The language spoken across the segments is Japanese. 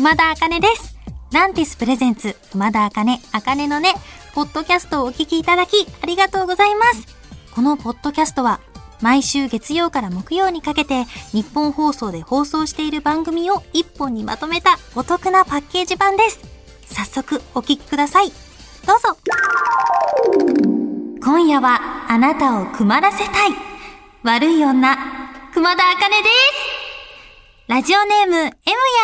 熊田茜です。ランティスプレゼンツ、熊田茜、茜のね、ポッドキャストをお聞きいただき、ありがとうございます。このポッドキャストは、毎週月曜から木曜にかけて、日本放送で放送している番組を一本にまとめたお得なパッケージ版です。早速、お聞きください。どうぞ。今夜は、あなたを曇らせたい。悪い女、熊田茜です。ラジオネーム、エムヤ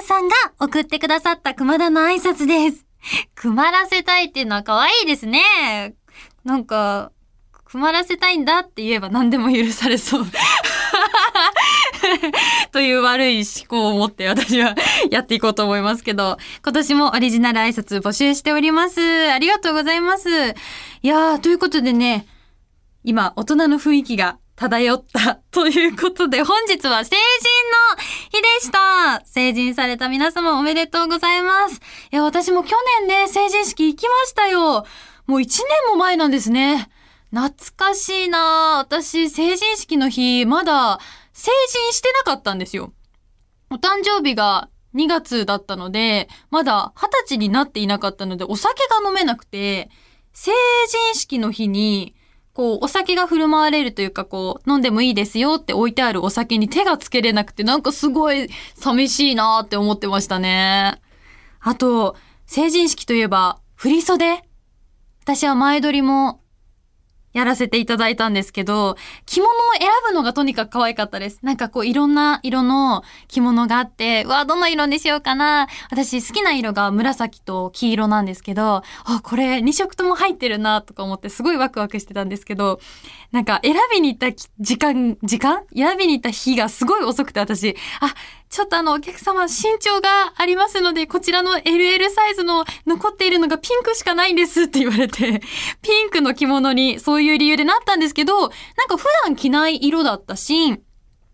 ンさんが送ってくださった熊田の挨拶です。曇らせたいっていうのは可愛いですね。なんか、曇らせたいんだって言えば何でも許されそう。という悪い思考を持って私はやっていこうと思いますけど、今年もオリジナル挨拶募集しております。ありがとうございます。いやー、ということでね、今、大人の雰囲気が漂ったということで、本日は成人の日でした成人された皆様おめでとうございます。いや、私も去年ね、成人式行きましたよ。もう1年も前なんですね。懐かしいな私、成人式の日、まだ成人してなかったんですよ。お誕生日が2月だったので、まだ20歳になっていなかったので、お酒が飲めなくて、成人式の日に、こう、お酒が振る舞われるというか、こう、飲んでもいいですよって置いてあるお酒に手がつけれなくて、なんかすごい寂しいなって思ってましたね。あと、成人式といえば、振袖？私は前撮りもやらせていただいたんですけど、着物を選ぶのがとにかく可愛かったです。なんかこういろんな色の着物があって、うわ、どの色にしようかな。私好きな色が紫と黄色なんですけど、あ、これ2色とも入ってるなとか思ってすごいワクワクしてたんですけど、なんか選びに行った時間、時間？選びに行った日がすごい遅くて私、あ、ちょっとあのお客様身長がありますので、こちらの LL サイズの残っているのがピンクしかないんですって言われて、ピンクの着物にそういう理由でなったんですけど、なんか普段着ない色だったし、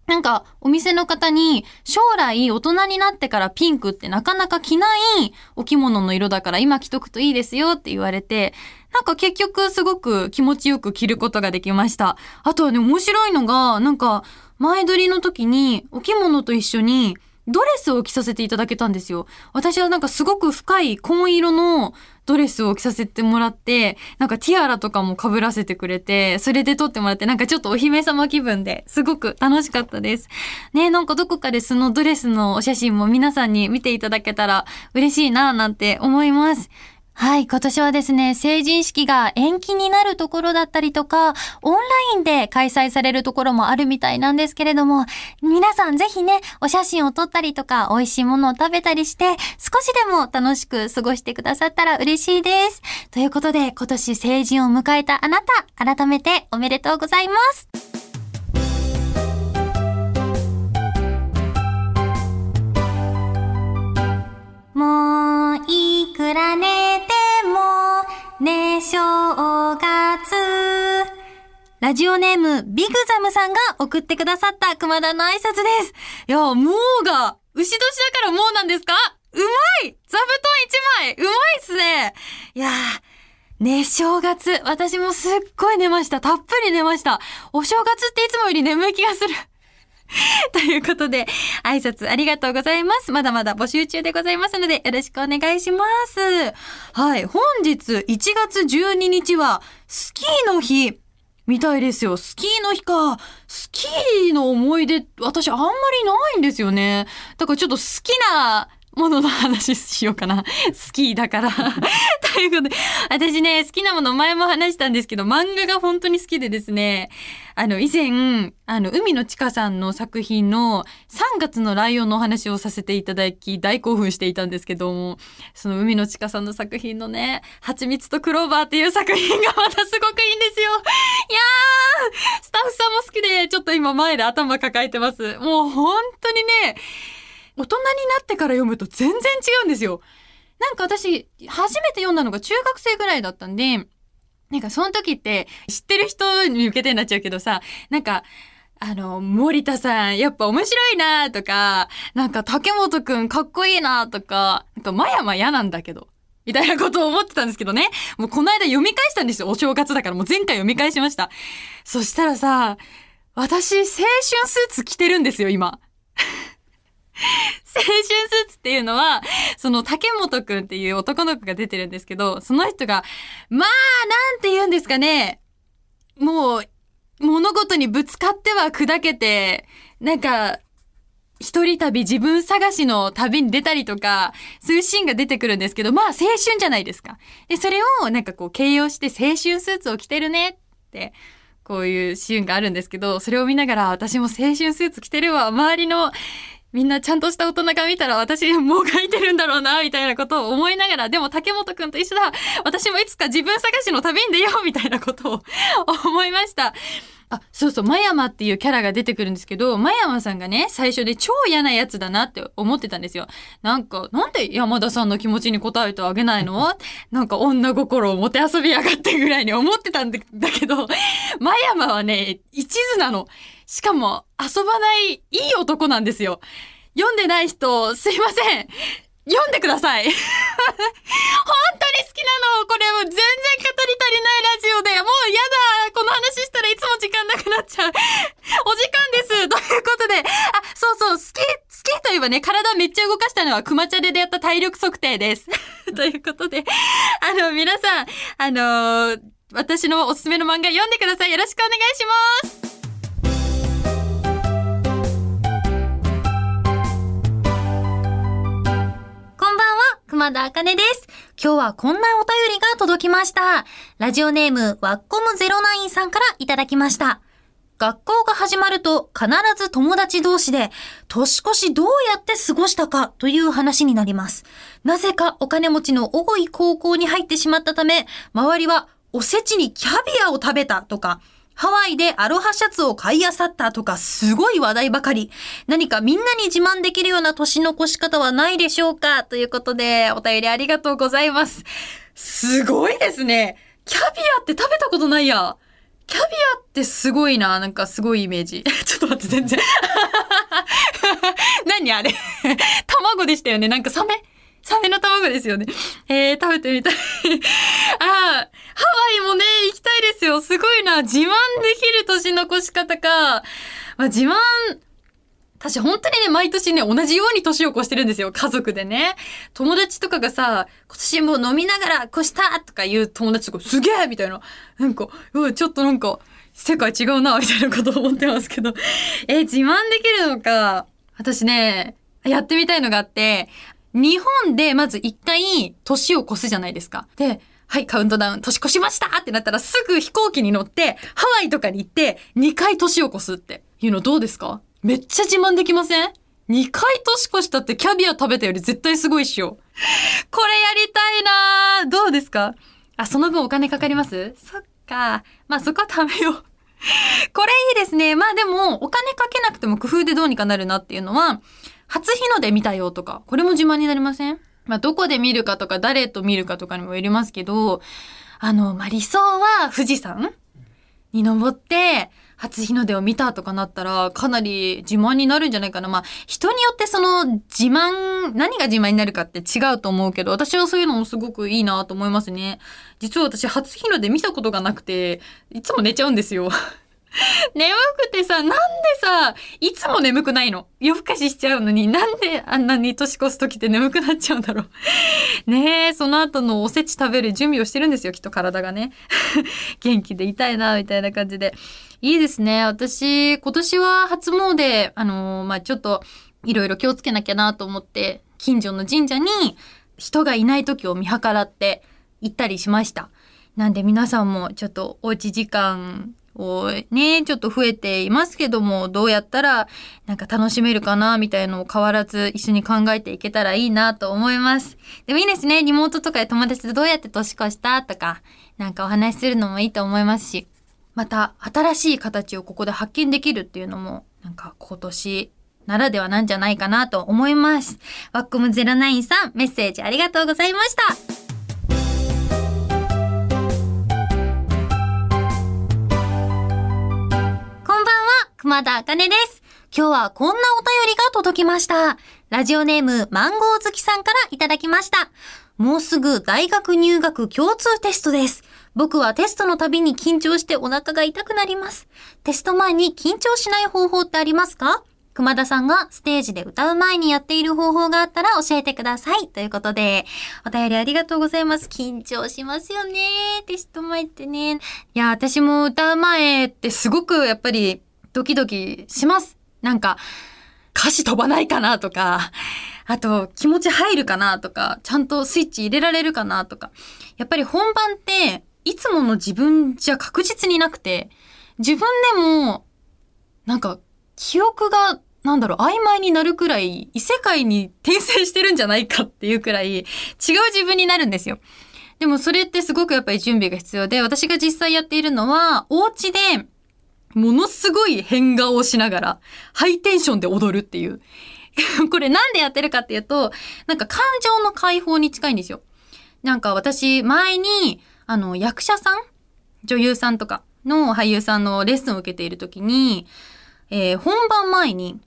なんかお店の方に将来大人になってからピンクってなかなか着ないお着物の色だから今着とくといいですよって言われて、なんか結局すごく気持ちよく着ることができました。あとはね、面白いのが、なんか前撮りの時にお着物と一緒にドレスを着させていただけたんですよ。私はなんかすごく深い紺色のドレスを着させてもらって、なんかティアラとかも被らせてくれて、それで撮ってもらって、なんかちょっとお姫様気分ですごく楽しかったです。ねなんかどこかでそのドレスのお写真も皆さんに見ていただけたら嬉しいなぁなんて思います。はい、今年はですね、成人式が延期になるところだったりとか、オンラインで開催されるところもあるみたいなんですけれども、皆さんぜひね、お写真を撮ったりとか、美味しいものを食べたりして、少しでも楽しく過ごしてくださったら嬉しいです。ということで、今年成人を迎えたあなた、改めておめでとうございます。もういくら、ね正月。ラジオネーム、ビグザムさんが送ってくださった熊田の挨拶です。いや、もうが、牛年だからもうなんですか？うまい座布団一枚うまいっすねいやー、ね、正月。私もすっごい寝ました。たっぷり寝ました。お正月っていつもより眠い気がする。ということで、挨拶ありがとうございます。まだまだ募集中でございますので、よろしくお願いします。はい、本日1月12日は、スキーの日。みたいですよ。スキーの日か。スキーの思い出、私あんまりないんですよね。だからちょっと好きなものの話しようかな。スキーだから。ということで、私ね、好きなもの前も話したんですけど、漫画が本当に好きでですね、あの、以前、あの、海野千佳さんの作品の3月のライオンのお話をさせていただき、大興奮していたんですけども、その海野千佳さんの作品のね、蜂蜜とクローバーっていう作品がまたすごくいいんですよ。いやー、スタッフさんも好きで、ちょっと今前で頭抱えてます。もう本当にね、大人になってから読むと全然違うんですよ。なんか私、初めて読んだのが中学生ぐらいだったんで、なんかその時って知ってる人に向けてになっちゃうけどさ、なんか、あの、森田さん、やっぱ面白いなとか、なんか竹本くんかっこいいなとか、なんかまやま嫌なんだけど。みたいなことを思ってたんですけどね。もうこの間読み返したんですよ。お正月だからもう前回読み返しました。そしたらさ、私、青春スーツ着てるんですよ、今。青春スーツっていうのは、その竹本くんっていう男の子が出てるんですけど、その人が、まあ、なんて言うんですかね。もう、物事にぶつかっては砕けて、なんか、一人旅自分探しの旅に出たりとか、そういうシーンが出てくるんですけど、まあ青春じゃないですか。で、それをなんかこう形容して青春スーツを着てるねってこういうシーンがあるんですけど、それを見ながら私も青春スーツ着てるわ。周りのみんなちゃんとした大人が見たら私もう書いてるんだろうな、みたいなことを思いながら、でも竹本くんと一緒だ。私もいつか自分探しの旅に出よう、みたいなことを思いました。あ、そうそう、真山っていうキャラが出てくるんですけど、真山さんがね、最初で超嫌なやつだなって思ってたんですよ。なんか、なんで山田さんの気持ちに応えてあげないの？なんか女心をもてあそびやがってぐらいに思ってたんだけど、真山はね、一途なの。しかも、遊ばないいい男なんですよ。読んでない人、すいません。読んでください。本当に好きなの。これも全然語り足りないラジオで。もうやだ。この話したらいつも時間なくなっちゃう。お時間です。ということで。あ、そうそう。好き、好きといえばね、体めっちゃ動かしたのはクマチャレでやった体力測定です。ということで。あの、皆さん、あのー、私のおすすめの漫画読んでください。よろしくお願いします。熊田茜です。今日はこんなお便りが届きました。ラジオネーム、ワッコム09さんからいただきました。学校が始まると必ず友達同士で年越しどうやって過ごしたかという話になります。なぜかお金持ちの多い高校に入ってしまったため、周りはおせちにキャビアを食べたとか、ハワイでアロハシャツを買い漁ったとかすごい話題ばかり。何かみんなに自慢できるような年の越し方はないでしょうか？ということで、お便りありがとうございます。すごいですね。キャビアって食べたことないや。キャビアってすごいな。なんかすごいイメージ。ちょっと待って、全然。何あれ？卵でしたよね。なんかサメ？サメの卵ですよね。えー、食べてみたい ああ、ハワイもね、行きたいですよ。すごいな。自慢できる年の越し方か。まあ、自慢、私本当にね、毎年ね、同じように年を越してるんですよ。家族でね。友達とかがさ、今年もう飲みながら越したとか言う友達とか、すげえみたいな。なんか、うちょっとなんか、世界違うな、みたいなこと思ってますけど。え自慢できるのか。私ね、やってみたいのがあって、日本でまず一回年を越すじゃないですか。で、はい、カウントダウン、年越しましたってなったらすぐ飛行機に乗って、ハワイとかに行って、2回年を越すっていうのどうですか？めっちゃ自慢できません ?2 回年越したってキャビア食べたより絶対すごいっしょ。これやりたいなどうですか？あ、その分お金かかります？そっか。まあそこは食べよう。これいいですね。まあでも、お金かけなくても工夫でどうにかなるなっていうのは、初日の出見たよとか、これも自慢になりません？まあ、どこで見るかとか、誰と見るかとかにもよりますけど、あの、まあ、理想は富士山に登って、初日の出を見たとかなったら、かなり自慢になるんじゃないかな。まあ、人によってその自慢、何が自慢になるかって違うと思うけど、私はそういうのもすごくいいなと思いますね。実は私、初日の出見たことがなくて、いつも寝ちゃうんですよ。眠くてさ、なんでさ、いつも眠くないの？夜更かししちゃうのに、なんであんなに年越す時って眠くなっちゃうんだろう？ねえ、その後のおせち食べる準備をしてるんですよ、きっと体がね。元気でいたいな、みたいな感じで。いいですね。私、今年は初詣、あのー、まあ、ちょっと、いろいろ気をつけなきゃなと思って、近所の神社に人がいない時を見計らって行ったりしました。なんで皆さんもちょっとおうち時間をね、ちょっと増えていますけども、どうやったらなんか楽しめるかな、みたいなのを変わらず一緒に考えていけたらいいなと思います。でもいいですね。リモートとかで友達とどうやって年越したとか、なんかお話しするのもいいと思いますし、また新しい形をここで発見できるっていうのも、なんか今年ならではなんじゃないかなと思います。ワッコム09さん、メッセージありがとうございました。熊田茜です。今日はこんなお便りが届きました。ラジオネームマンゴー好きさんからいただきました。もうすぐ大学入学共通テストです。僕はテストのたびに緊張してお腹が痛くなります。テスト前に緊張しない方法ってありますか？熊田さんがステージで歌う前にやっている方法があったら教えてください。ということで、お便りありがとうございます。緊張しますよね。テスト前ってね。いや、私も歌う前ってすごくやっぱりドキドキします。なんか、歌詞飛ばないかなとか、あと気持ち入るかなとか、ちゃんとスイッチ入れられるかなとか。やっぱり本番って、いつもの自分じゃ確実になくて、自分でも、なんか、記憶が、なんだろう、曖昧になるくらい、異世界に転生してるんじゃないかっていうくらい、違う自分になるんですよ。でもそれってすごくやっぱり準備が必要で、私が実際やっているのは、お家で、ものすごい変顔をしながら、ハイテンションで踊るっていう。これなんでやってるかっていうと、なんか感情の解放に近いんですよ。なんか私、前に、あの、役者さん女優さんとかの俳優さんのレッスンを受けているときに、えー本番前に、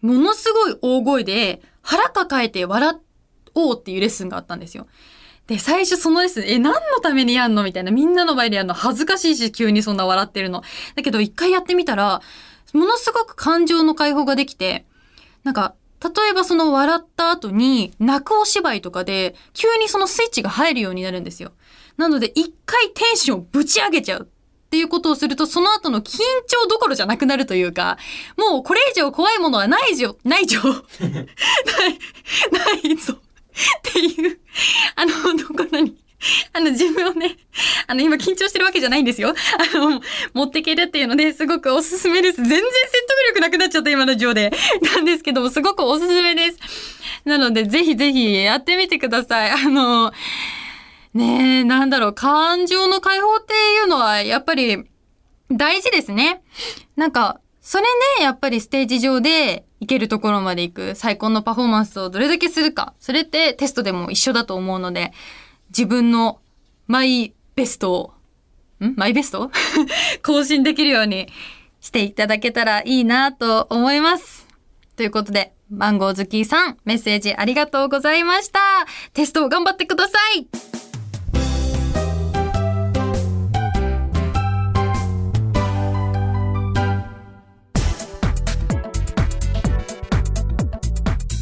ものすごい大声で腹抱えて笑おうっていうレッスンがあったんですよ。で、最初そのレッスン、え、何のためにやんの？みたいな。みんなの前でやるの恥ずかしいし、急にそんな笑ってるの。だけど一回やってみたら、ものすごく感情の解放ができて、なんか、例えばその笑った後に泣くお芝居とかで急にそのスイッチが入るようになるんですよ。なので一回テンションぶち上げちゃうっていうことをするとその後の緊張どころじゃなくなるというか、もうこれ以上怖いものはないじょ、ないじょ、ない、ないぞっていう、あの、どころに。あの、自分をね、あの、今緊張してるわけじゃないんですよ。あの、持っていけるっていうので、すごくおすすめです。全然説得力なくなっちゃった、今の上で。なんですけども、すごくおすすめです。なので、ぜひぜひやってみてください。あの、ねえ、なんだろう、感情の解放っていうのは、やっぱり、大事ですね。なんか、それで、やっぱりステージ上で行けるところまで行く最高のパフォーマンスをどれだけするか。それってテストでも一緒だと思うので、自分のマイベストを、ん？マイベスト？更新できるようにしていただけたらいいなと思います。ということで、マンゴーズキーさん、メッセージありがとうございました。テストを頑張ってください